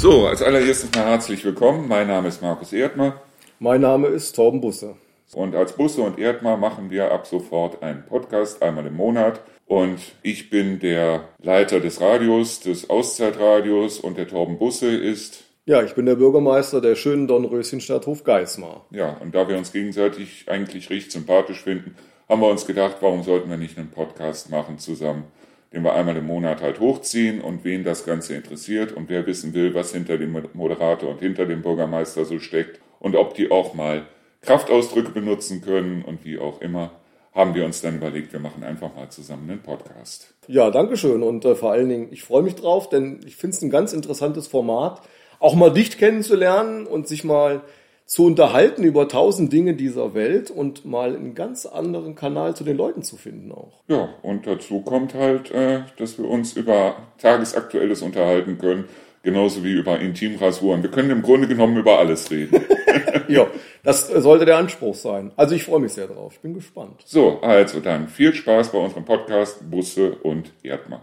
So, als allererstes mal herzlich willkommen. Mein Name ist Markus Erdmer. Mein Name ist Torben Busse. Und als Busse und Erdmer machen wir ab sofort einen Podcast, einmal im Monat. Und ich bin der Leiter des Radios, des Auszeitradios und der Torben Busse ist. Ja, ich bin der Bürgermeister der schönen Dornröschenstadt Hofgeismar. Ja, und da wir uns gegenseitig eigentlich richtig sympathisch finden, haben wir uns gedacht, warum sollten wir nicht einen Podcast machen zusammen? Den wir einmal im Monat halt hochziehen und wen das Ganze interessiert und wer wissen will, was hinter dem Moderator und hinter dem Bürgermeister so steckt und ob die auch mal Kraftausdrücke benutzen können und wie auch immer, haben wir uns dann überlegt, wir machen einfach mal zusammen einen Podcast. Ja, danke schön und äh, vor allen Dingen, ich freue mich drauf, denn ich finde es ein ganz interessantes Format, auch mal dich kennenzulernen und sich mal zu unterhalten über tausend Dinge dieser Welt und mal einen ganz anderen Kanal zu den Leuten zu finden auch. Ja, und dazu kommt halt, äh, dass wir uns über Tagesaktuelles unterhalten können, genauso wie über Intimrasuren. Wir können im Grunde genommen über alles reden. ja, das sollte der Anspruch sein. Also ich freue mich sehr drauf. Ich bin gespannt. So, also dann viel Spaß bei unserem Podcast Busse und Erdmann.